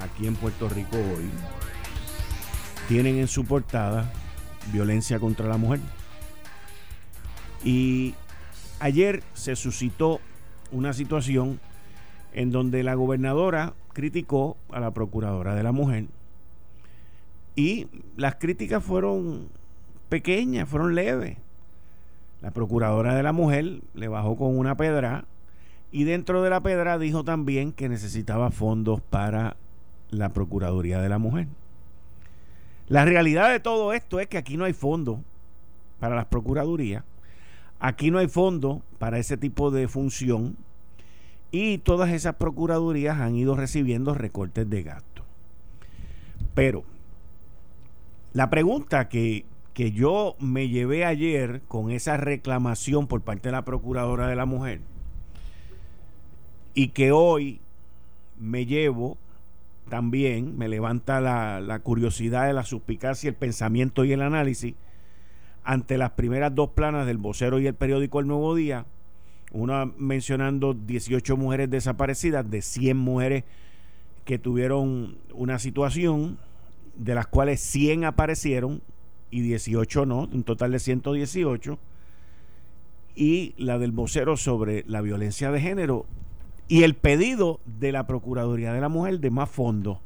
aquí en Puerto Rico hoy tienen en su portada violencia contra la mujer. Y ayer se suscitó una situación en donde la gobernadora criticó a la procuradora de la mujer y las críticas fueron pequeñas, fueron leves. La procuradora de la mujer le bajó con una pedra y dentro de la pedra dijo también que necesitaba fondos para la Procuraduría de la Mujer. La realidad de todo esto es que aquí no hay fondos para las Procuradurías, aquí no hay fondos para ese tipo de función y todas esas Procuradurías han ido recibiendo recortes de gasto. Pero la pregunta que, que yo me llevé ayer con esa reclamación por parte de la Procuradora de la Mujer y que hoy me llevo también me levanta la, curiosidad, la suspicacia, el pensamiento y el análisis. Ante las primeras dos planas del vocero y el periódico El Nuevo Día, una mencionando 18 mujeres desaparecidas, de 100 mujeres que tuvieron una situación, de las cuales 100 aparecieron y 18 no, un total de 118, y la del vocero sobre la violencia de género, y el pedido de la Procuraduría de la Mujer de más fondos.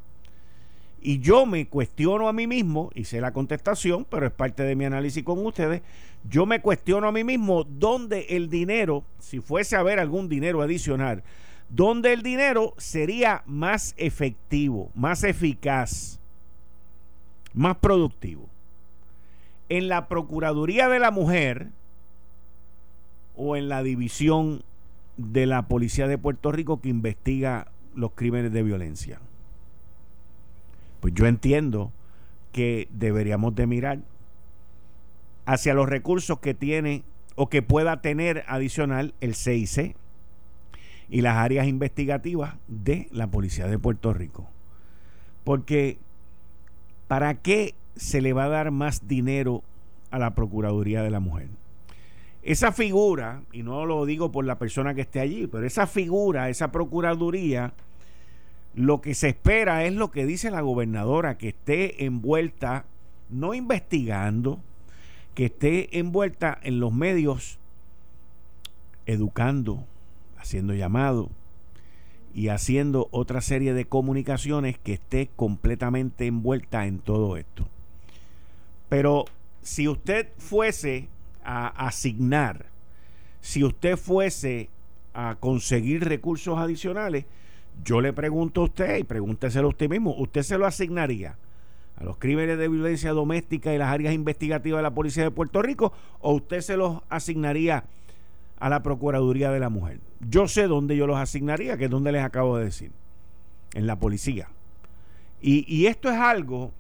Y yo me cuestiono a mí mismo, y sé la contestación, pero es parte de mi análisis con ustedes, yo me cuestiono a mí mismo dónde el dinero, si fuese a haber algún dinero adicional, dónde el dinero sería más efectivo, más eficaz, más productivo. En la Procuraduría de la Mujer o en la División de la Policía de Puerto Rico que investiga los crímenes de violencia. Pues yo entiendo que deberíamos de mirar hacia los recursos que tiene o que pueda tener adicional el CIC y las áreas investigativas de la Policía de Puerto Rico. Porque ¿para qué se le va a dar más dinero a la Procuraduría de la Mujer? Esa figura, y no lo digo por la persona que esté allí, pero esa figura, esa procuraduría, lo que se espera es lo que dice la gobernadora, que esté envuelta, no investigando, que esté envuelta en los medios, educando, haciendo llamado y haciendo otra serie de comunicaciones que esté completamente envuelta en todo esto. Pero si usted fuese a asignar, si usted fuese a conseguir recursos adicionales, yo le pregunto a usted y pregúnteselo a usted mismo, ¿usted se lo asignaría a los crímenes de violencia doméstica y las áreas investigativas de la Policía de Puerto Rico o usted se los asignaría a la Procuraduría de la Mujer? Yo sé dónde yo los asignaría, que es donde les acabo de decir, en la policía. Y, y esto es algo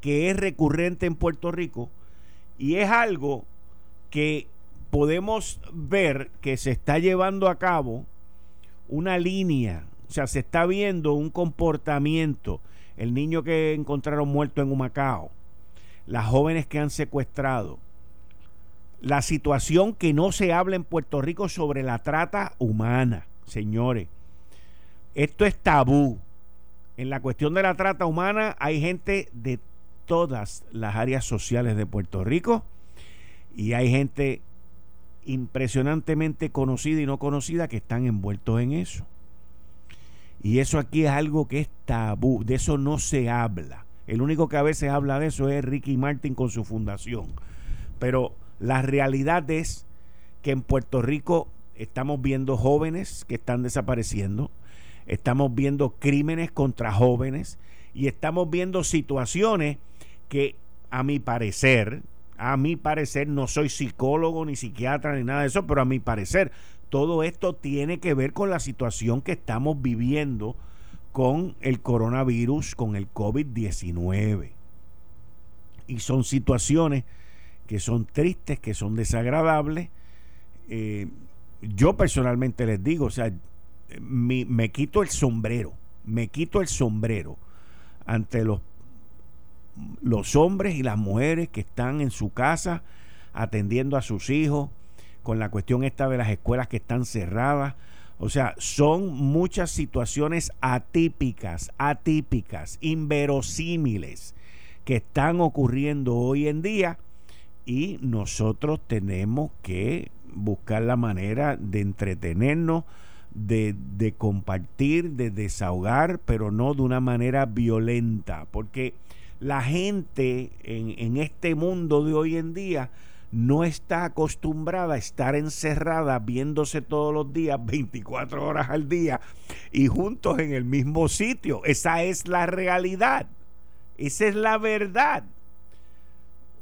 que es recurrente en Puerto Rico y es algo que podemos ver que se está llevando a cabo una línea, o sea, se está viendo un comportamiento. El niño que encontraron muerto en Humacao, las jóvenes que han secuestrado, la situación que no se habla en Puerto Rico sobre la trata humana, señores. Esto es tabú. En la cuestión de la trata humana hay gente de todas las áreas sociales de Puerto Rico y hay gente impresionantemente conocida y no conocida que están envueltos en eso. Y eso aquí es algo que es tabú, de eso no se habla. El único que a veces habla de eso es Ricky Martin con su fundación. Pero la realidad es que en Puerto Rico estamos viendo jóvenes que están desapareciendo, estamos viendo crímenes contra jóvenes y estamos viendo situaciones que a mi parecer, a mi parecer, no soy psicólogo ni psiquiatra ni nada de eso, pero a mi parecer, todo esto tiene que ver con la situación que estamos viviendo con el coronavirus, con el COVID-19. Y son situaciones que son tristes, que son desagradables. Eh, yo personalmente les digo, o sea, me quito el sombrero, me quito el sombrero ante los, los hombres y las mujeres que están en su casa atendiendo a sus hijos, con la cuestión esta de las escuelas que están cerradas. O sea, son muchas situaciones atípicas, atípicas, inverosímiles que están ocurriendo hoy en día y nosotros tenemos que buscar la manera de entretenernos, de, de, compartir, de desahogar, pero no de una manera violenta, porque la gente en, este mundo de hoy en día no está acostumbrada a estar encerrada viéndose todos los días 24 horas al día y juntos en el mismo sitio. Esa es la realidad. Esa es la verdad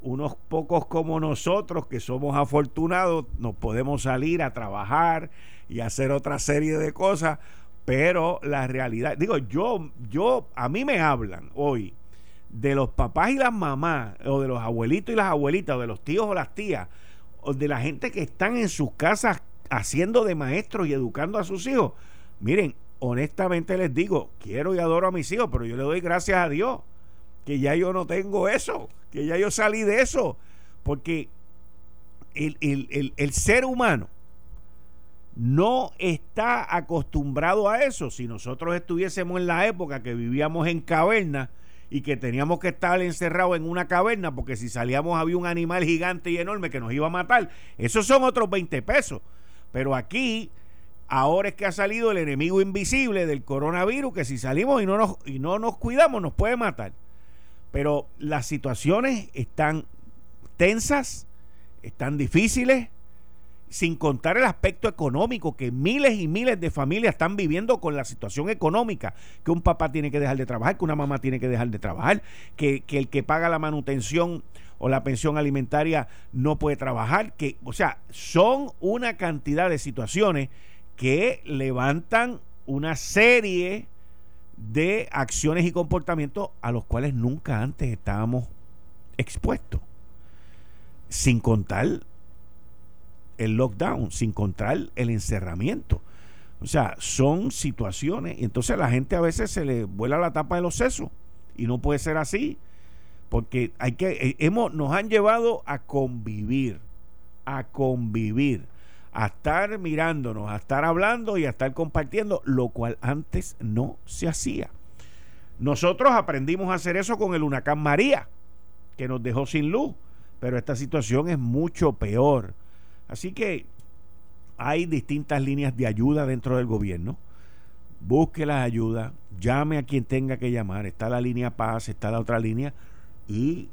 unos pocos como nosotros que somos afortunados nos podemos salir a trabajar y hacer otra serie de cosas, pero la realidad, digo, yo, yo, a mí me hablan hoy de los papás y las mamás, o de los abuelitos y las abuelitas, o de los tíos o las tías, o de la gente que están en sus casas haciendo de maestros y educando a sus hijos. Miren, honestamente les digo, quiero y adoro a mis hijos, pero yo le doy gracias a Dios que ya yo no tengo eso, que ya yo salí de eso, porque el, ser humano no está acostumbrado a eso. Si nosotros estuviésemos en la época que vivíamos en caverna y que teníamos que estar encerrados en una caverna, porque si salíamos había un animal gigante y enorme que nos iba a matar, esos son otros 20 pesos. Pero aquí, ahora es que ha salido el enemigo invisible del coronavirus, que si salimos y no nos, y no nos cuidamos nos puede matar. Pero las situaciones están tensas, están difíciles, sin contar el aspecto económico, que miles y miles de familias están viviendo con la situación económica, que un papá tiene que dejar de trabajar, que una mamá tiene que dejar de trabajar, que, el que paga la manutención o la pensión alimentaria no puede trabajar, que, o sea, son una cantidad de situaciones que levantan una serie de acciones y comportamientos a los cuales nunca antes estábamos expuestos. Sin contar el lockdown, sin contar el encerramiento. O sea, son situaciones y entonces a la gente a veces se le vuela la tapa de los sesos y no puede ser así porque hay que eh, hemos nos han llevado a convivir, a convivir a estar mirándonos, a estar hablando y a estar compartiendo, lo cual antes no se hacía. Nosotros aprendimos a hacer eso con el huracán María, que nos dejó sin luz, pero esta situación es mucho peor. Así que hay distintas líneas de ayuda dentro del gobierno. Busque las ayudas, llame a quien tenga que llamar. Está la línea Paz, está la otra línea y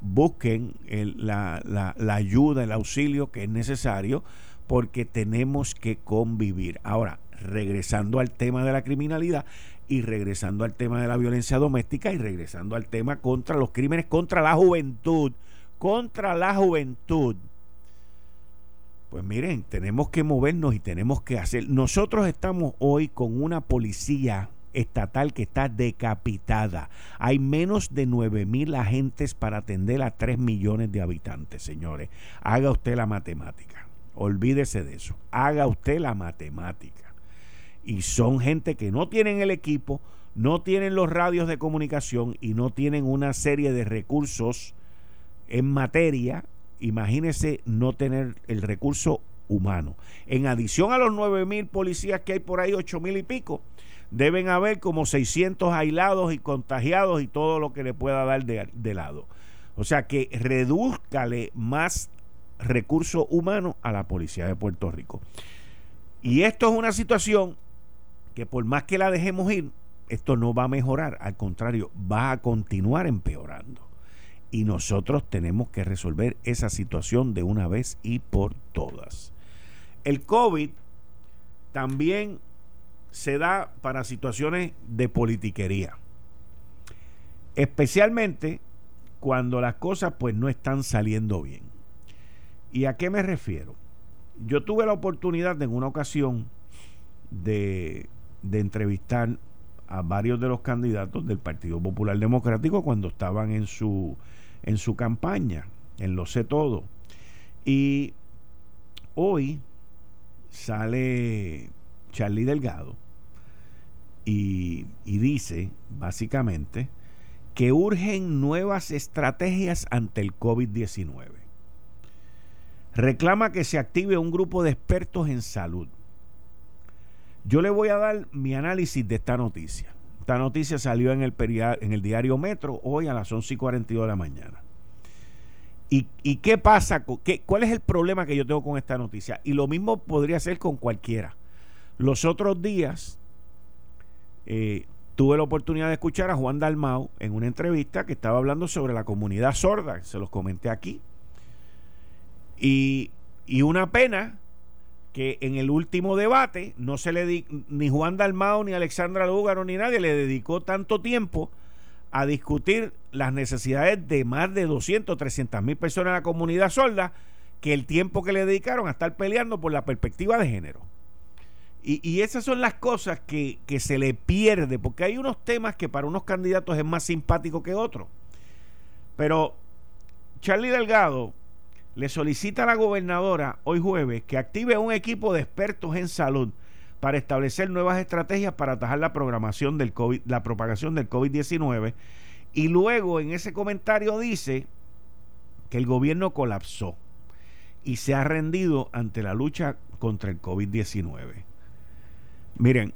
busquen la, la, ayuda, el auxilio que es necesario porque tenemos que convivir. Ahora, regresando al tema de la criminalidad y regresando al tema de la violencia doméstica y regresando al tema contra los crímenes contra la juventud, contra la juventud. Pues miren, tenemos que movernos y tenemos que hacer. Nosotros estamos hoy con una policía estatal que está decapitada. Hay menos de 9 mil agentes para atender a 3 millones de habitantes, señores. Haga usted la matemática. Olvídese de eso. Haga usted la matemática. Y son gente que no tienen el equipo, no tienen los radios de comunicación y no tienen una serie de recursos en materia. Imagínese no tener el recurso humano. En adición a los 9 mil policías que hay por ahí, 8 mil y pico, deben haber como 600 aislados y contagiados y todo lo que le pueda dar de, lado. O sea que redúzcale más recursos humanos a la policía de Puerto Rico. Y esto es una situación que por más que la dejemos ir, esto no va a mejorar, al contrario, va a continuar empeorando. Y nosotros tenemos que resolver esa situación de una vez y por todas. El COVID también se da para situaciones de politiquería. Especialmente cuando las cosas pues no están saliendo bien. ¿Y a qué me refiero? Yo tuve la oportunidad en una ocasión de, de entrevistar a varios de los candidatos del Partido Popular Democrático cuando estaban en su, en su campaña, en Lo sé todo. Y hoy sale Charlie Delgado y, y dice, básicamente, que urgen nuevas estrategias ante el COVID-19. Reclama que se active un grupo de expertos en salud. Yo le voy a dar mi análisis de esta noticia. Esta noticia salió en el, en el diario Metro hoy a las 11 y 42 de la mañana. ¿Y, qué pasa? qué, ¿Cuál es el problema que yo tengo con esta noticia? Y lo mismo podría ser con cualquiera. Los otros días eh, tuve la oportunidad de escuchar a Juan Dalmau en una entrevista que estaba hablando sobre la comunidad sorda, se los comenté aquí. Y, una pena que en el último debate no se le ni Juan Dalmau ni Alexandra Lúgaro ni nadie le dedicó tanto tiempo a discutir las necesidades de más de 200, 300 mil personas en la comunidad sorda que el tiempo que le dedicaron a estar peleando por la perspectiva de género. Y, esas son las cosas que, que, se le pierde, porque hay unos temas que para unos candidatos es más simpático que otros. Pero Charlie Delgado le solicita a la gobernadora hoy jueves que active un equipo de expertos en salud para establecer nuevas estrategias para atajar la programación del COVID, la propagación del COVID-19. Y luego en ese comentario dice que el gobierno colapsó y se ha rendido ante la lucha contra el COVID-19. Miren,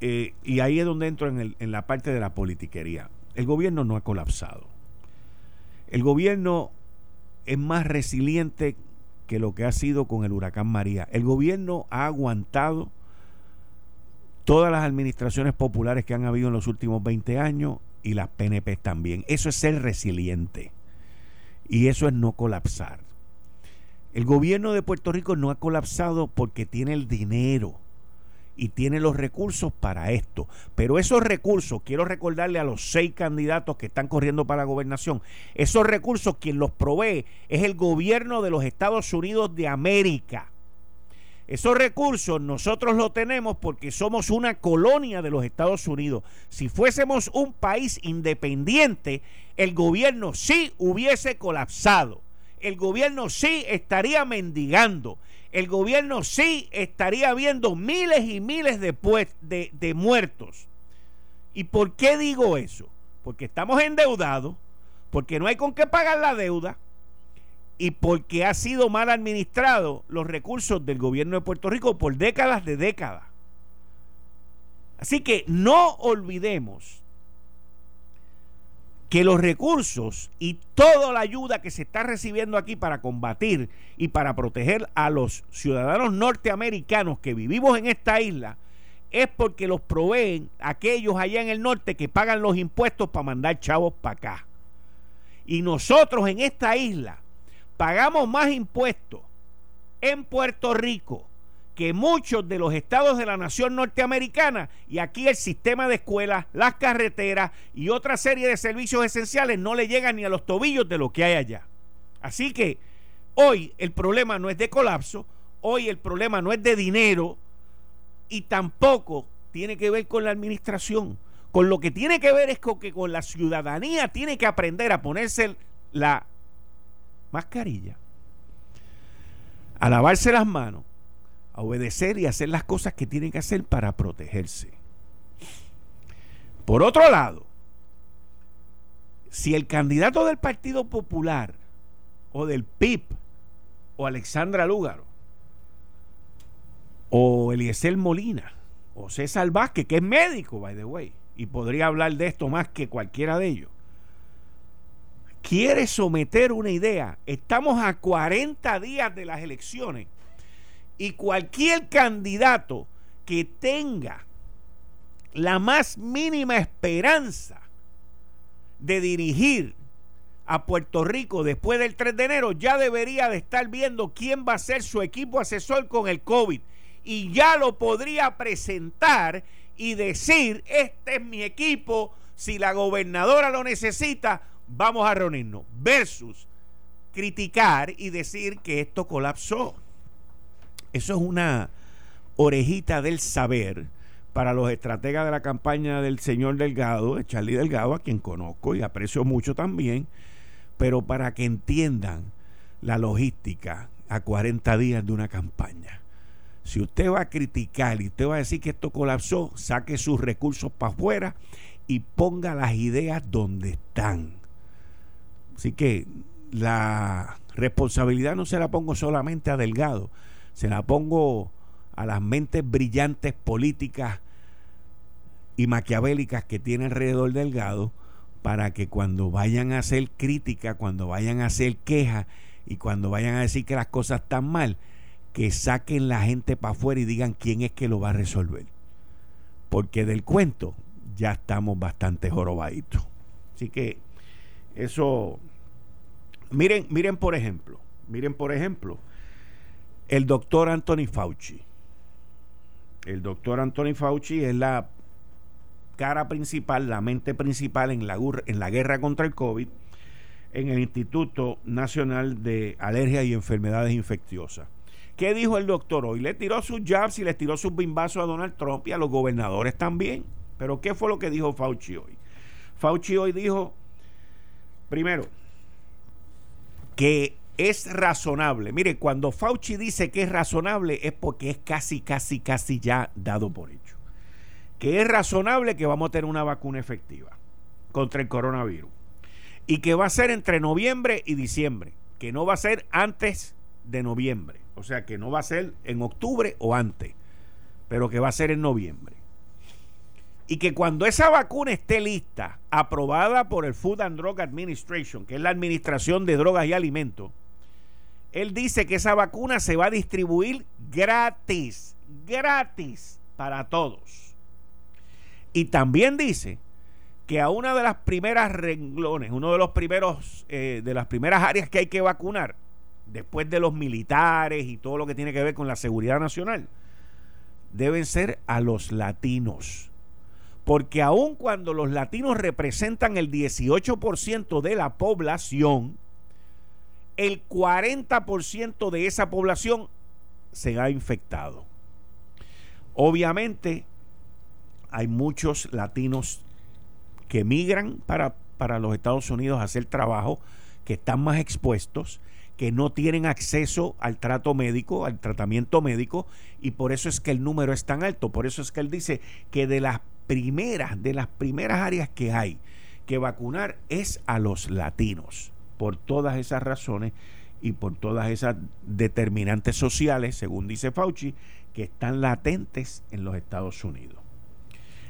eh, y ahí es donde entro en, en la parte de la politiquería. El gobierno no ha colapsado. El gobierno es más resiliente que lo que ha sido con el huracán María. El gobierno ha aguantado todas las administraciones populares que han habido en los últimos 20 años y las PNP también. Eso es ser resiliente y eso es no colapsar. El gobierno de Puerto Rico no ha colapsado porque tiene el dinero y tiene los recursos para esto. Pero esos recursos, quiero recordarle a los seis candidatos que están corriendo para la gobernación, esos recursos quien los provee es el gobierno de los Estados Unidos de América. Esos recursos nosotros los tenemos porque somos una colonia de los Estados Unidos. Si fuésemos un país independiente, el gobierno sí hubiese colapsado. El gobierno sí estaría mendigando el gobierno sí estaría viendo miles y miles de, de, muertos. ¿Y por qué digo eso? Porque estamos endeudados, porque no hay con qué pagar la deuda y porque ha sido mal administrado los recursos del gobierno de Puerto Rico por décadas de décadas. Así que no olvidemos que los recursos y toda la ayuda que se está recibiendo aquí para combatir y para proteger a los ciudadanos norteamericanos que vivimos en esta isla es porque los proveen aquellos allá en el norte que pagan los impuestos para mandar chavos para acá. Y nosotros en esta isla pagamos más impuestos en Puerto Rico que muchos de los estados de la nación norteamericana y aquí el sistema de escuelas, las carreteras y otra serie de servicios esenciales no le llegan ni a los tobillos de lo que hay allá. Así que hoy el problema no es de colapso, hoy el problema no es de dinero y tampoco tiene que ver con la administración. Con lo que tiene que ver es con que con la ciudadanía tiene que aprender a ponerse la mascarilla, a lavarse las manos a obedecer y hacer las cosas que tienen que hacer para protegerse. Por otro lado, si el candidato del Partido Popular o del PIB o Alexandra Lúgaro o Eliezer Molina o César Vázquez, que es médico, by the way, y podría hablar de esto más que cualquiera de ellos, quiere someter una idea, estamos a 40 días de las elecciones y cualquier candidato que tenga la más mínima esperanza de dirigir a Puerto Rico después del 3 de enero ya debería de estar viendo quién va a ser su equipo asesor con el COVID y ya lo podría presentar y decir, este es mi equipo, si la gobernadora lo necesita, vamos a reunirnos, versus criticar y decir que esto colapsó. Eso es una orejita del saber, para los estrategas de la campaña del señor Delgado, de Charlie Delgado, a quien conozco y aprecio mucho también, pero para que entiendan la logística a 40 días de una campaña. Si usted va a criticar y usted va a decir que esto colapsó, saque sus recursos para afuera y ponga las ideas donde están. Así que la responsabilidad no se la pongo solamente a Delgado, se la pongo a las mentes brillantes políticas y maquiavélicas que tiene alrededor Delgado para que cuando vayan a hacer crítica, cuando vayan a hacer quejas y cuando vayan a decir que las cosas están mal, que saquen la gente para afuera y digan quién es que lo va a resolver. Porque del cuento ya estamos bastante jorobaditos. Así que eso, miren, miren por ejemplo, miren por ejemplo, el doctor Anthony Fauci. El doctor Anthony Fauci es la cara principal, la mente principal en la, en la guerra contra el COVID en el Instituto Nacional de Alergias y Enfermedades Infecciosas. ¿Qué dijo el doctor hoy? Le tiró sus jabs y le tiró sus bimbazos a Donald Trump y a los gobernadores también. Pero ¿qué fue lo que dijo Fauci hoy? Fauci hoy dijo, primero, que es razonable. Mire, cuando Fauci dice que es razonable es porque es casi, casi, casi ya dado por hecho que es razonable que vamos a tener una vacuna efectiva contra el coronavirus y que va a ser entre noviembre y diciembre, que no va a ser antes de noviembre, o sea que no va a ser en octubre o antes, pero que va a ser en noviembre. Y que cuando esa vacuna esté lista, aprobada por el Food and Drug Administration, que es la Administración de Drogas y Alimentos, él dice que esa vacuna se va a distribuir gratis, gratis para todos. Y también dice que a una de las primeras renglones, uno de los primeros, eh, de las primeras áreas que hay que vacunar, después de los militares y todo lo que tiene que ver con la seguridad nacional, deben ser a los latinos. Porque aun cuando los latinos representan el 18% de la población, el 40% de esa población se ha infectado. Obviamente, hay muchos latinos que migran para, para los Estados Unidos a hacer trabajo, que están más expuestos, que no tienen acceso al trato médico, al tratamiento médico, y por eso es que el número es tan alto. Por eso es que él dice que de las primeras, de las primeras áreas que hay que vacunar es a los latinos, por todas esas razones y por todas esas determinantes sociales, según dice Fauci, que están latentes en los Estados Unidos.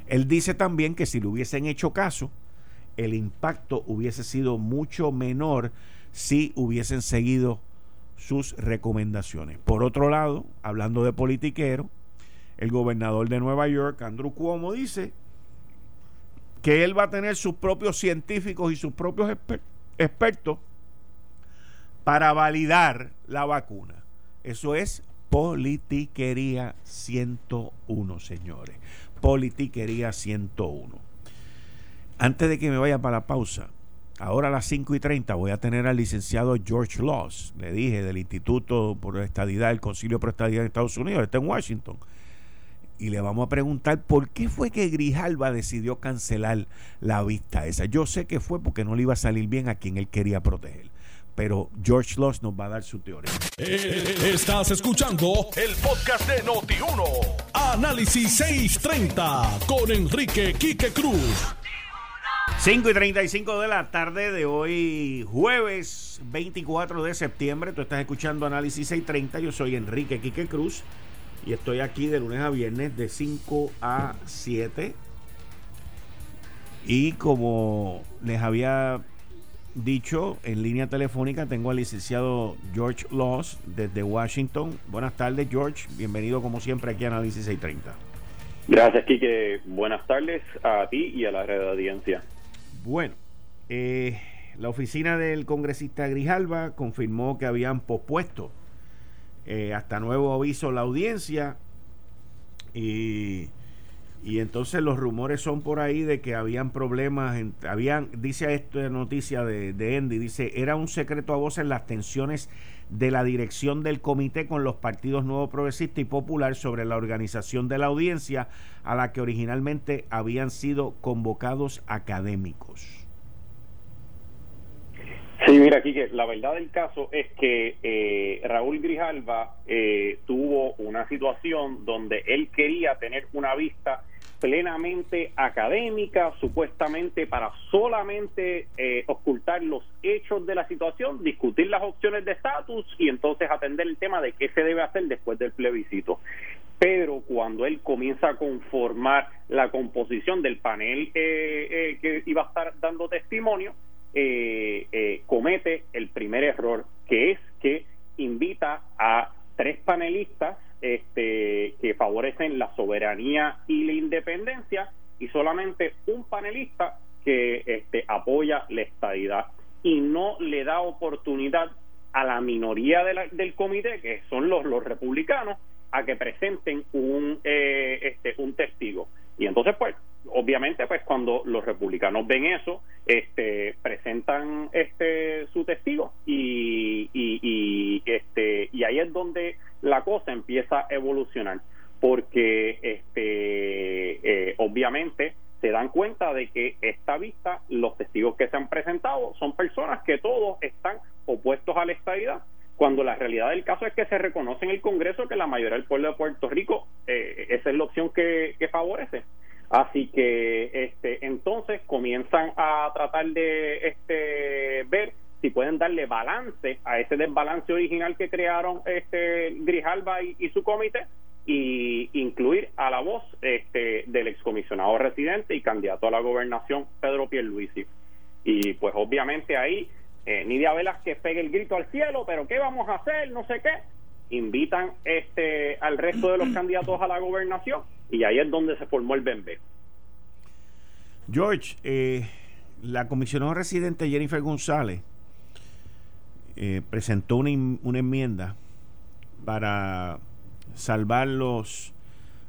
Él dice también que si le hubiesen hecho caso, el impacto hubiese sido mucho menor si hubiesen seguido sus recomendaciones. Por otro lado, hablando de politiquero, el gobernador de Nueva York, Andrew Cuomo, dice que él va a tener sus propios científicos y sus propios expertos para validar la vacuna. Eso es politiquería 101, señores politiquería 101. Antes de que me vaya para la pausa, ahora a las 5 y 30 voy a tener al licenciado George Laws, le dije, del Instituto por Estadidad, el Concilio por Estadidad de Estados Unidos, está en Washington. Y le vamos a preguntar por qué fue que Grijalba decidió cancelar la vista esa. Yo sé que fue porque no le iba a salir bien a quien él quería proteger pero George Loss nos va a dar su teoría. Eh, estás escuchando el podcast de Noti1. Análisis 630 con Enrique Quique Cruz. 5 y 35 de la tarde de hoy, jueves 24 de septiembre. Tú estás escuchando Análisis 630. Yo soy Enrique Quique Cruz y estoy aquí de lunes a viernes de 5 a 7. Y como les había dicho, en línea telefónica tengo al licenciado George Laws desde Washington. Buenas tardes, George. Bienvenido como siempre aquí a Análisis 630. Gracias, Kike. Buenas tardes a ti y a la red de audiencia. Bueno, eh, la oficina del congresista Grijalba confirmó que habían pospuesto eh, hasta nuevo aviso la audiencia y y entonces los rumores son por ahí de que habían problemas, habían, dice esta noticia de, de dice, era un secreto a voces las tensiones de la dirección del comité con los partidos Nuevo Progresista y Popular sobre la organización de la audiencia a la que originalmente habían sido convocados académicos. Sí, mira, aquí que la verdad del caso es que eh, Raúl Grijalva eh, tuvo una situación donde él quería tener una vista plenamente académica, supuestamente para solamente eh, ocultar los hechos de la situación, discutir las opciones de estatus y entonces atender el tema de qué se debe hacer después del plebiscito. Pero cuando él comienza a conformar la composición del panel eh, eh, que iba a estar dando testimonio, comete el primer error, que es que invita a tres panelistas este, que favorecen la soberanía y la independencia y solamente un panelista que este, apoya la estadidad y no le da oportunidad a la minoría del comité, que son los, los republicanos, a que presenten un, eh, este, un testigo. Y entonces, pues, obviamente, pues cuando los republicanos ven eso, este, presentan este su testigo y, y, este y ahí es donde la cosa empieza a evolucionar, porque este, eh, obviamente se dan cuenta de que esta vista, los testigos que se han presentado son personas que todos están opuestos a la estabilidad cuando la realidad del caso es que se reconoce en el Congreso que la mayoría del pueblo de Puerto Rico eh, esa es la opción que, favorece. Así que este entonces comienzan a tratar de este ver si pueden darle balance a ese desbalance original que crearon este Grijalba y, su comité y incluir a la voz este del excomisionado residente y candidato a la gobernación Pedro Pierluisi. Y pues obviamente ahí eh, Nidia que pegue el grito al cielo, pero ¿qué vamos a hacer? No sé qué. Invitan este al resto de los candidatos a la gobernación y ahí es donde se formó el BEMBE. George, eh, la comisionada residente Jennifer González eh, presentó una, una, enmienda para salvar los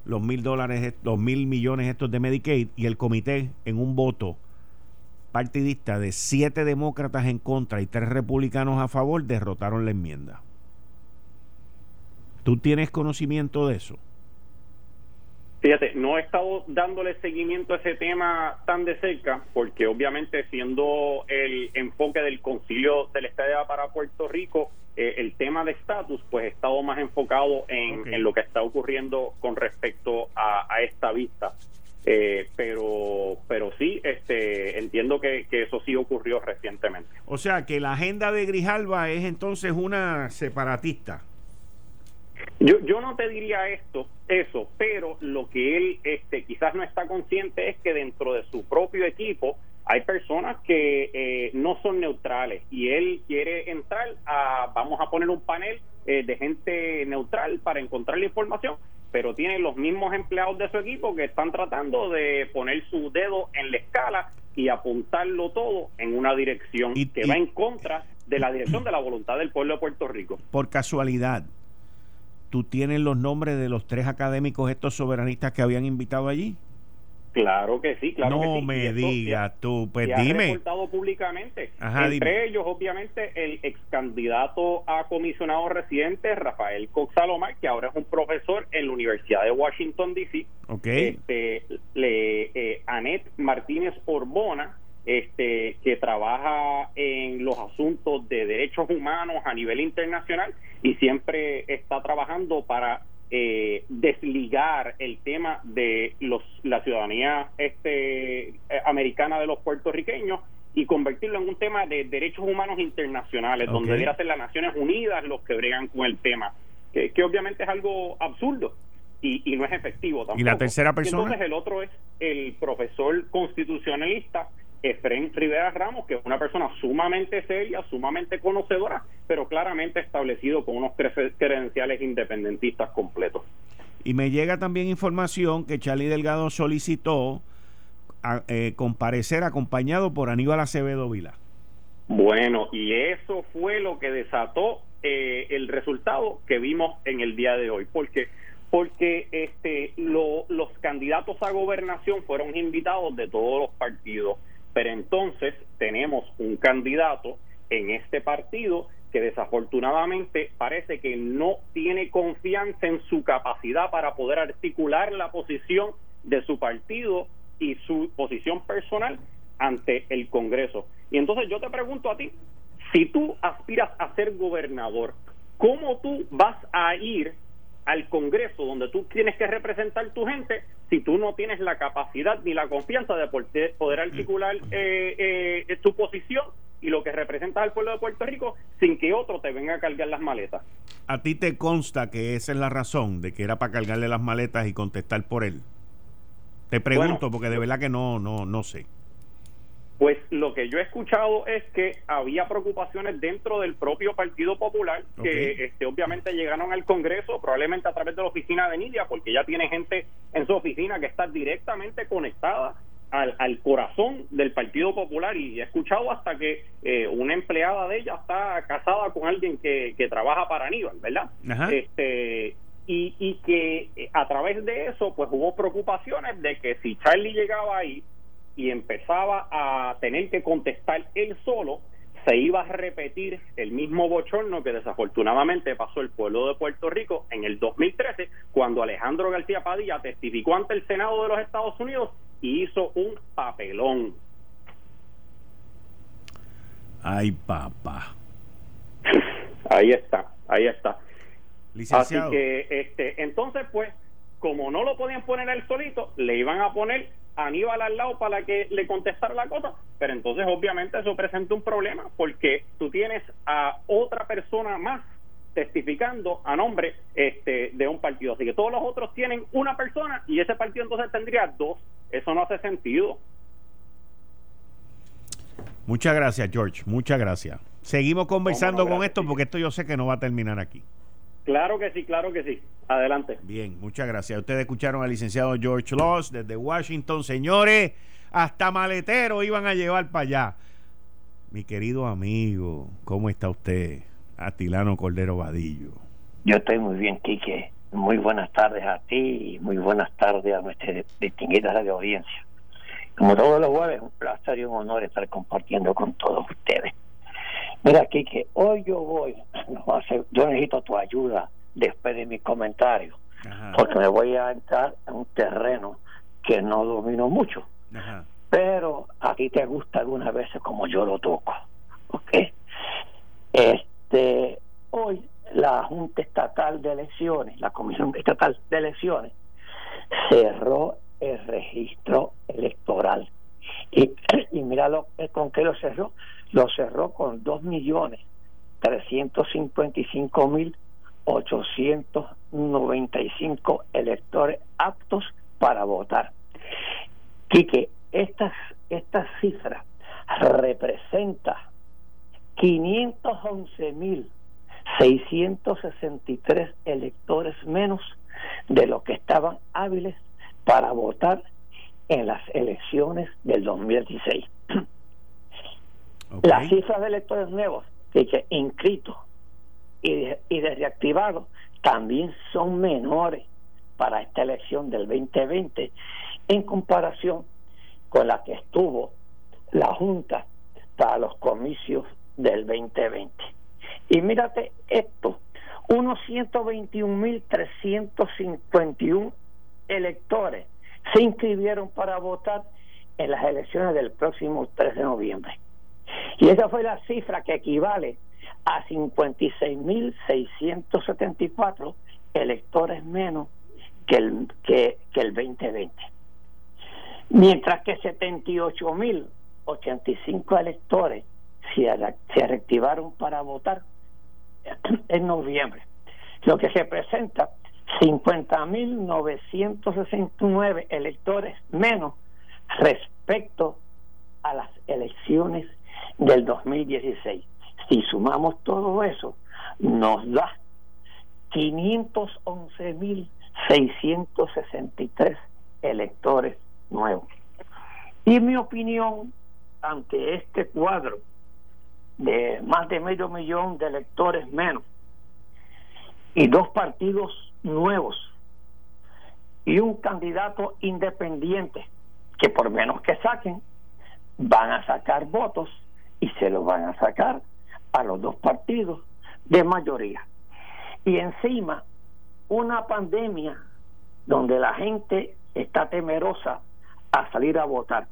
los mil dólares, los mil millones estos de Medicaid y el comité en un voto partidista de siete demócratas en contra y tres republicanos a favor derrotaron la enmienda. ¿Tú tienes conocimiento de eso? Fíjate, no he estado dándole seguimiento a ese tema tan de cerca, porque obviamente siendo el enfoque del concilio del Estado para Puerto Rico, eh, el tema de estatus, pues he estado más enfocado en, lo que está ocurriendo con respecto a, a esta vista. Eh, pero pero sí este entiendo que, eso sí ocurrió recientemente. O sea que la agenda de Grijalva es entonces una separatista yo yo no te diría esto eso pero lo que él este quizás no está consciente es que dentro de su propio equipo hay personas que eh, no son neutrales y él quiere entrar a vamos a poner un panel eh, de gente neutral para encontrar la información pero tiene los mismos empleados de su equipo que están tratando de poner su dedo en la escala y apuntarlo todo en una dirección que va en contra de la dirección de la voluntad del pueblo de Puerto Rico. Por casualidad, ¿tú tienes los nombres de los tres académicos estos soberanistas que habían invitado allí? Claro que sí, claro no que sí. me digas tú, pues se dime. Ha reportado públicamente. Entre ellos, obviamente, el ex candidato a comisionado residente, Rafael Coxalomar, que ahora es un profesor en la Universidad de Washington, D.C. Okay. Este, le, eh, Anet Martínez Orbona, este, que trabaja en los asuntos de derechos humanos a nivel internacional y siempre está trabajando para eh, desligar el tema de los, la ciudadanía este, eh, americana de los puertorriqueños y convertirlo en un tema de derechos humanos internacionales, donde debería ser las Naciones Unidas los que bregan con el tema, que, obviamente es algo absurdo y, y, no es efectivo tampoco. ¿Y la tercera persona? entonces el otro es el profesor constitucionalista Efren Rivera Ramos, que es una persona sumamente seria, sumamente conocedora, pero claramente establecido con unos credenciales independentistas completos. Y me llega también información que Charlie Delgado solicitó eh, comparecer acompañado por Aníbal Acevedo Vila. Bueno, y eso fue lo que desató eh, el resultado que vimos en el día de hoy, porque porque este los candidatos a gobernación fueron invitados de todos los partidos pero entonces tenemos un candidato en este partido que desafortunadamente parece que no tiene confianza en su capacidad para poder articular la posición de su partido y su posición personal ante el Congreso. Y entonces yo te pregunto a ti, si tú aspiras a ser gobernador, ¿cómo tú vas a ir al Congreso donde tú tienes que representar tu gente si tú no tienes la capacidad ni la confianza de poder articular eh, eh, tu posición y lo que representa al pueblo de Puerto Rico sin que otro te venga a cargar las maletas. ¿A ti te consta que esa es la razón de que era para cargarle las maletas y contestar por él? Te pregunto porque de verdad que no no no sé. Pues lo que yo he escuchado es que había preocupaciones dentro del propio Partido Popular que este, obviamente llegaron al Congreso, probablemente a través de la oficina de Nidia, porque ya tiene gente en su oficina que está directamente conectada al, corazón del Partido Popular. Y he escuchado hasta que eh, una empleada de ella está casada con alguien que, trabaja para Aníbal, ¿verdad? Este, y, y que eh, a través de eso pues hubo preocupaciones de que si Charlie llegaba ahí y empezaba a tener que contestar él solo, se iba a repetir el mismo bochorno que desafortunadamente pasó el pueblo de Puerto Rico en el 2013, cuando Alejandro García Padilla testificó ante el Senado de los Estados Unidos y hizo un papelón. Ay, papá. Ahí está, ahí está. Así que, este, entonces, pues, como no lo podían poner él solito, le iban a poner Aníbal al lado para que le contestara la cosa, pero entonces obviamente eso presenta un problema porque tú tienes a otra persona más testificando a nombre este, de un partido. Así que todos los otros tienen una persona y ese partido entonces tendría dos. Eso no hace sentido. Muchas gracias, George. Muchas gracias. Seguimos conversando con esto porque esto yo sé que no va a terminar aquí. Claro que sí, claro que sí. Adelante. Bien, muchas gracias. Ustedes escucharon al licenciado George Loss desde Washington. Señores, hasta maletero iban a llevar para allá. Mi querido amigo, ¿cómo está usted? Atilano Cordero Vadillo. Yo estoy muy bien, Quique. Muy buenas tardes a ti y muy buenas tardes a nuestra distinguida radio audiencia. Como todos los jueves, un placer y un honor estar compartiendo con todos ustedes. Mira, Quique, hoy yo voy, yo necesito tu ayuda después de mi comentario, porque me voy a entrar en un terreno que no domino mucho, pero a ti te gusta algunas veces como yo lo toco, ¿ok? Este, hoy la Junta Estatal de Elecciones, la Comisión Estatal de Elecciones, cerró el registro electoral. Y, y mira lo, con qué lo cerró. Lo cerró con dos millones trescientos cincuenta y cinco mil ochocientos noventa y cinco electores aptos para votar. Quique, estas, esta cifra representa 511.663 electores menos de los que estaban hábiles para votar en las elecciones del 2016. Las cifras de electores nuevos, que inscritos y de, y también son menores para esta elección del 2020 en comparación con la que estuvo la Junta para los comicios del 2020. Y mírate esto, unos 121.351 electores se inscribieron para votar en las elecciones del próximo 3 de noviembre. Y esa fue la cifra que equivale a 56.674 electores menos que el, que, que el 2020. Mientras que 78.085 electores se, se reactivaron para votar en noviembre, lo que se presenta 50.969 electores menos respecto a las elecciones del 2016. Si sumamos todo eso, nos da 511.663 electores nuevos. Y mi opinión ante este cuadro de más de medio millón de electores menos y dos partidos nuevos y un candidato independiente que por menos que saquen van a sacar votos y se los van a sacar a los dos partidos de mayoría. Y encima, una pandemia donde la gente está temerosa a salir a votar,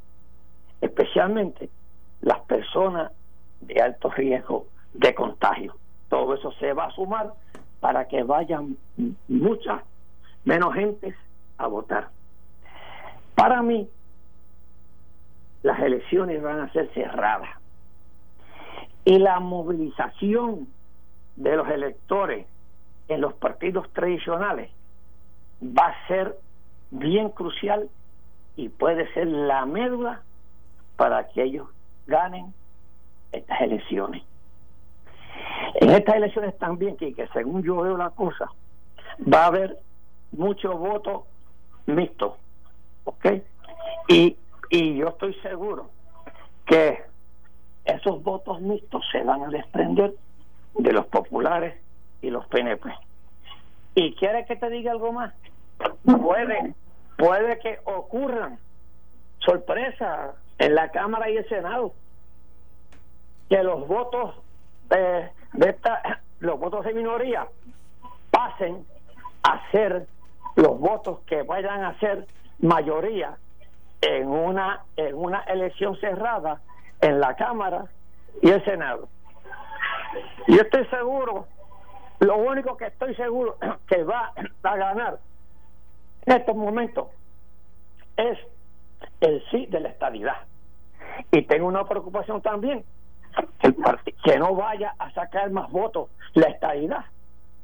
especialmente las personas de alto riesgo de contagio. Todo eso se va a sumar para que vayan muchas menos gentes a votar. Para mí, las elecciones van a ser cerradas y la movilización de los electores en los partidos tradicionales va a ser bien crucial y puede ser la médula para que ellos ganen estas elecciones. En estas elecciones también, que, según yo veo la cosa, va a haber muchos votos mixtos, ¿ok? Y, y yo estoy seguro que esos votos mixtos se van a desprender de los populares y los PNP. ¿Y quieres que te diga algo más? Puede, puede que ocurran sorpresas en la Cámara y el Senado que los votos de, de esta, los votos de minoría pasen a ser los votos que vayan a ser mayoría en una en una elección cerrada en la Cámara y el Senado. Yo estoy seguro, lo único que estoy seguro que va a ganar en estos momentos es el sí de la estabilidad. Y tengo una preocupación también, que no vaya a sacar más votos la estabilidad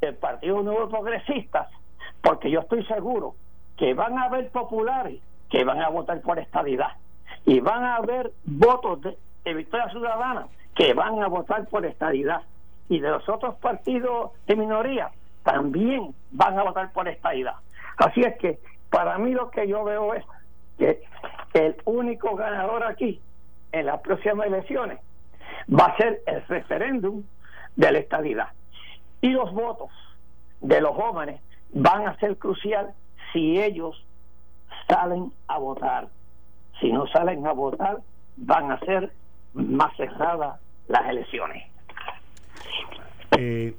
del Partido Nuevo Progresistas, porque yo estoy seguro que van a haber populares que van a votar por estabilidad y van a haber votos de, Victoria Ciudadana que van a votar por estabilidad y de los otros partidos de minoría también van a votar por estabilidad. Así es que para mí lo que yo veo es que el único ganador aquí en las próximas elecciones va a ser el referéndum de la estabilidad. Y los votos de los jóvenes van a ser crucial si ellos salen a votar. Si no salen a votar, van a ser más cerradas las elecciones. Eh,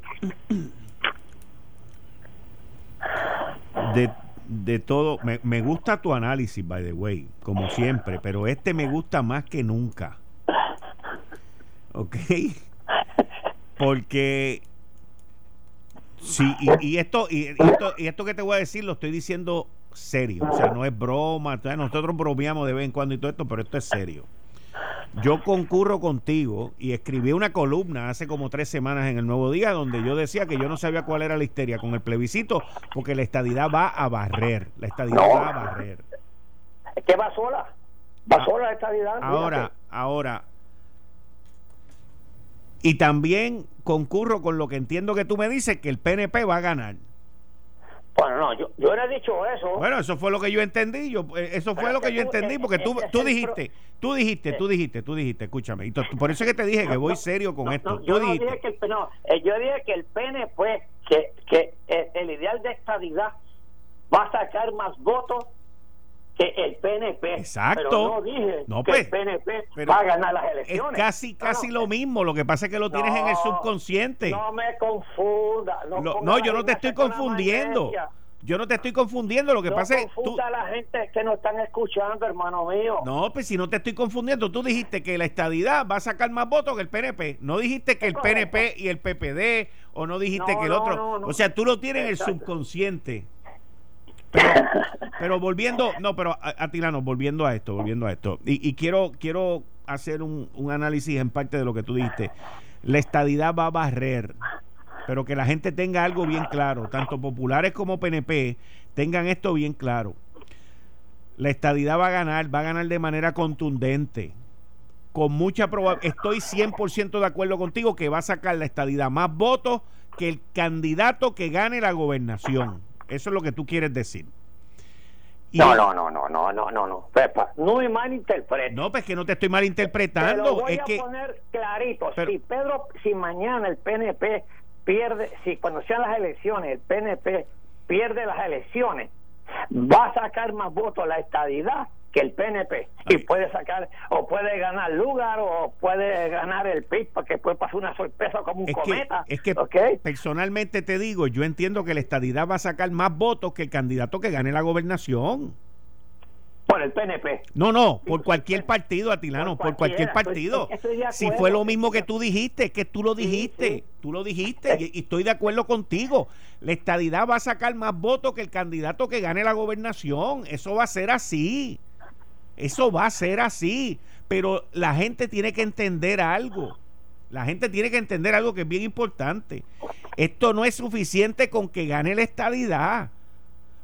de, de todo, me, me gusta tu análisis, by the way, como siempre, pero este me gusta más que nunca. ¿Ok? Porque sí, y, esto, y, esto, y esto que te voy a decir lo estoy diciendo serio, o sea, no es broma, nosotros bromeamos de vez en cuando y todo esto, pero esto es serio. Yo concurro contigo y escribí una columna hace como tres semanas en el Nuevo Día donde yo decía que yo no sabía cuál era la histeria con el plebiscito porque la estadidad va a barrer, la estadidad va a barrer. Es que va sola, va ah, sola la estadidad. Ahora, ahora, y también concurro con lo que entiendo que tú me dices, que el PNP va a ganar. Bueno, no, yo, yo no he dicho eso. Bueno, eso fue lo que yo entendí. Yo, eh, eso fue lo que, yo entendí, porque tú, tú dijiste, tú dijiste, tú dijiste, tú dijiste, escúchame. Y por eso es que te dije que voy serio con esto. yo, dije que el, no, eh, yo dije que el PNP, que, que el, el ideal de estabilidad va a sacar más votos que el PNP. Exacto. Pero no dije que el PNP pues, va a ganar las elecciones. Es casi, casi lo mismo. Lo que pasa es que lo tienes en el subconsciente. No me confunda. No, yo no te estoy confundiendo. Yo no te estoy confundiendo, lo que pasa es tú a la gente que no están escuchando, hermano mío. No, pues si no te estoy confundiendo, tú dijiste que la estadidad va a sacar más votos que el PNP. No dijiste que el PNP y el PPD o no dijiste que el otro. o sea, tú lo tienes en el subconsciente. Pero, volviendo, no, pero Atilano, volviendo a esto, volviendo a esto. Y, quiero, quiero hacer un, análisis en parte de lo que tú dijiste. La estadidad va a barrer, pero que la gente tenga algo bien claro, tanto populares como PNP, tengan esto bien claro. La estadidad va a ganar, va a ganar de manera contundente. Con mucha probabilidad, estoy 100% de acuerdo contigo que va a sacar la estadidad más votos que el candidato que gane la gobernación eso es lo que tú quieres decir. Y no, no, no, no, no, no, no, no. Pepa, no me malinterpretes. No, pues que no te estoy malinterpretando. Te lo voy a poner clarito. Si Pedro, si mañana el PNP pierde, si cuando sean las elecciones el PNP pierde las elecciones, va a sacar más votos la estadidad que el PNP y puede sacar o puede ganar lugar o puede ganar el PIB porque puede pasar una sorpresa como un cometa. es que personalmente te digo, yo entiendo que la estadidad va a sacar más votos que el candidato que gane la gobernación. Por el PNP. No, no, por cualquier partido, Atilano, por, cualquier partido. si fue lo mismo que tú dijiste, que tú lo dijiste, tú lo dijiste, y, estoy de acuerdo contigo. La estadidad va a sacar más votos que el candidato que gane la gobernación. Eso va a ser así. Eso va a ser así. Pero la gente tiene que entender algo. La gente tiene que entender algo que es bien importante. Esto no es suficiente con que gane la estadidad.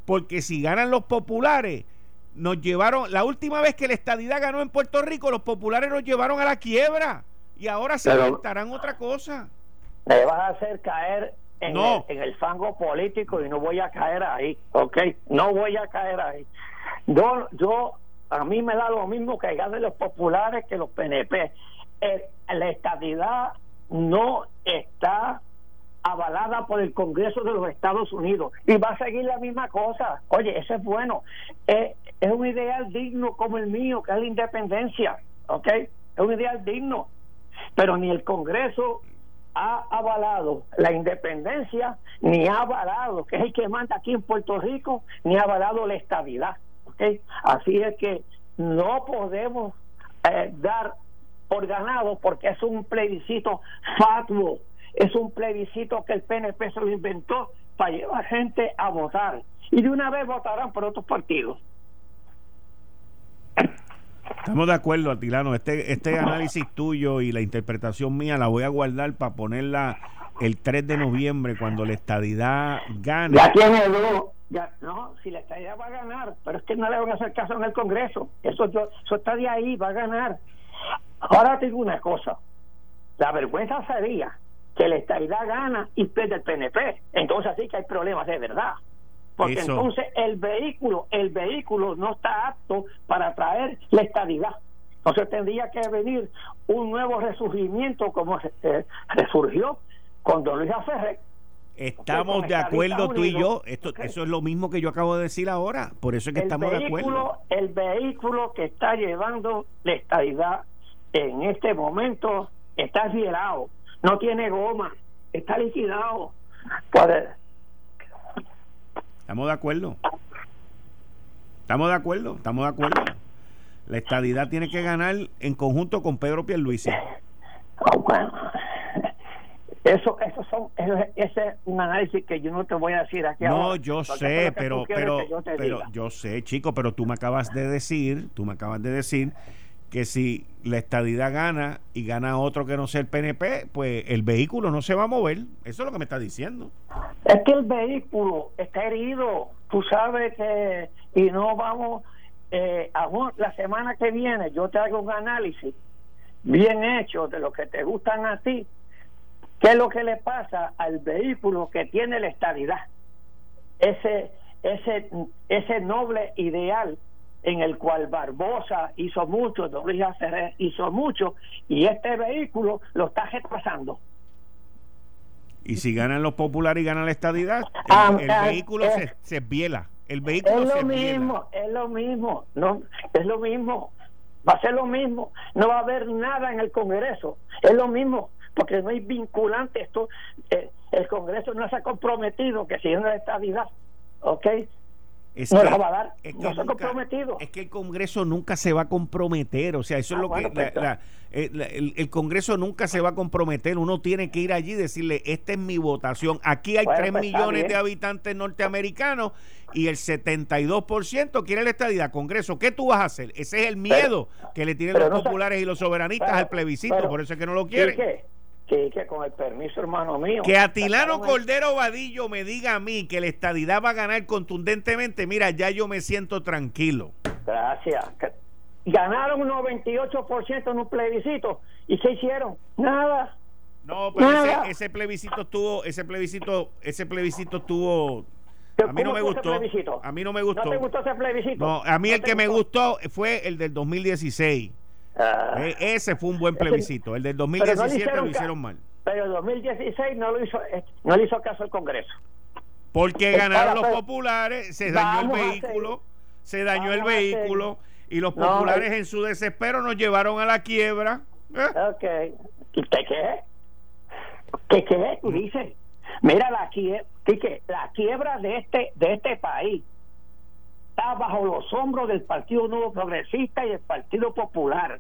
Porque si ganan los populares, nos llevaron, la última vez que la estadidad ganó en Puerto Rico, los populares nos llevaron a la quiebra y ahora se inventarán otra cosa. Me vas a hacer caer en, el, en el fango político y no voy a caer ahí, ¿ok? No voy a caer ahí. Yo, yo a mí me da lo mismo que ganen los populares que los PNP. la estadidad no está avalada por el Congreso de los Estados Unidos y va a seguir la misma cosa. Oye, eso es bueno. es un ideal digno como el mío, que es la independencia, ¿ok? Es un ideal digno. Pero ni el Congreso ha avalado la independencia, ni ha avalado, que es el que manda aquí en Puerto Rico, ni ha avalado la estabilidad, Así es que no podemos eh, dar por ganado porque es un plebiscito fatuo es un plebiscito que el PNP se lo inventó para llevar gente a votar. Y de una vez votarán por otros partidos. Estamos de acuerdo, Atilano. Este, este análisis tuyo y la interpretación mía la voy a guardar para ponerla el 3 de noviembre cuando la estadidad gane. Ya tiene dos. Ya, no, si la estadidad va a ganar, pero es que no le van a hacer caso en el Congreso. Eso, yo, eso está de ahí, va a ganar. Ahora te digo una cosa. La vergüenza sería que la estabilidad gana y pierde el PNP. Entonces sí que hay problemas de verdad. Porque entonces el vehículo, el vehículo no está apto para traer la estabilidad. Entonces tendría que venir un nuevo resurgimiento como eh, resurgió con Don Luis Ferrer. Estamos de acuerdo tú y yo. Esto, Eso es lo mismo que yo acabo de decir ahora. Por eso es que estamos de acuerdo. El vehículo que está llevando la estabilidad en este momento está liberado no tiene goma, está liquidado. Estamos de acuerdo. Estamos de acuerdo, estamos de acuerdo. La estadidad tiene que ganar en conjunto con Pedro Pierluisi. Oh, bueno. Eso, eso son, ese es un análisis que yo no te voy a decir aquí. No, yo sé, pero, pero, pero yo sé, chico, pero tú me acabas de decir, tú me acabas de decir que si la estadidad gana y gana otro que no sea el PNP, pues el vehículo no se va a mover. Eso es lo que me está diciendo. Es que el vehículo está herido. Tú sabes que, y no vamos, eh, la semana que viene yo te hago un análisis bien hecho de lo que te gustan a ti. ¿Qué es lo que le pasa al vehículo que tiene la estadidad? Ese, ese, ese noble ideal en el cual Barbosa hizo mucho, Don Luis hizo mucho, y este vehículo lo está retrasando. Y si ganan los populares y ganan la estadidad, el, ah, ah, vehículo se, se viela. El vehículo es lo mismo, es lo mismo, no, es lo mismo. Va a ser lo mismo. No va a haber nada en el Congreso. Es lo mismo, porque no hay vinculante. Esto, eh, el Congreso no se ha comprometido que si la estadidad, ¿ok? Es no que, va a dar. Es que, comprometido. es que el Congreso nunca se va a comprometer. O sea, eso es ah, lo que. Pues, eh, el, Congreso nunca se va a comprometer. Uno tiene que ir allí y decirle: Esta es mi votación. Aquí hay 3 pues, millones de habitantes norteamericanos y el 72% quiere la estadía. Congreso, ¿qué tú vas a hacer? Ese es el miedo que le tienen los populares y los soberanistas al plebiscito. por eso es que no lo quieren. Que, con el permiso, hermano mío. Que Atilano Cordero Vadillo me diga a mí que la estadidad va a ganar contundentemente, mira, ya yo me siento tranquilo. Gracias. Ganaron un 98% en un plebiscito. ¿Y qué hicieron? Nada. No, pero ese, plebiscito estuvo, ese plebiscito, ese plebiscito estuvo a mí no me gustó. A mí no me gustó. ¿No te gustó ese plebiscito? No, a mí el que me gustó fue el del 2016. Ah. Eh, ese fue un buen plebiscito. El del 2017 lo hicieron, mal. Pero el 2016 no lo hizo, eh, no le hizo caso el Congreso. Porque ganaron los populares, se dañó el vehículo, se dañó el vehículo. Y los populares en su desespero nos llevaron a la quiebra. ¿Eh? Ok. ¿Y qué? ¿Qué qué? Tú dices. Mira la quiebra, la quiebra de este, de este país está bajo los hombros del Partido Nuevo Progresista y el Partido Popular.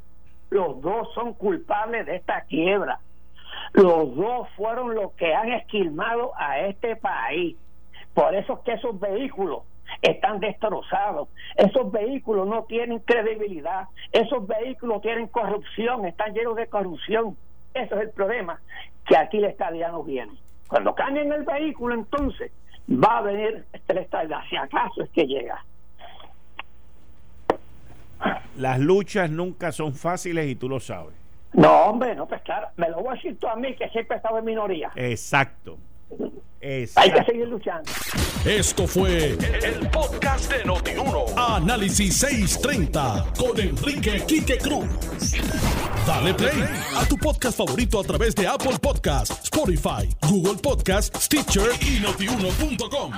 Los dos son culpables de esta quiebra. Los dos fueron los que han esquilmado a este país. Por eso es que esos vehículos están destrozados. Esos vehículos no tienen credibilidad. Esos vehículos tienen corrupción, están llenos de corrupción. Eso es el problema que aquí el estadiano viene. Cuando cambien el vehículo, entonces va a venir este estadiano, si acaso es que llega. Las luchas nunca son fáciles y tú lo sabes. No, hombre, no, pues claro, me lo voy a decir tú a mí que siempre he estado en minoría. Exacto. Hay que seguir luchando. Esto fue el, podcast de Notiuno. Análisis 630 con Enrique Quique Cruz. Dale play a tu podcast favorito a través de Apple Podcasts, Spotify, Google Podcasts, Stitcher y notiuno.com.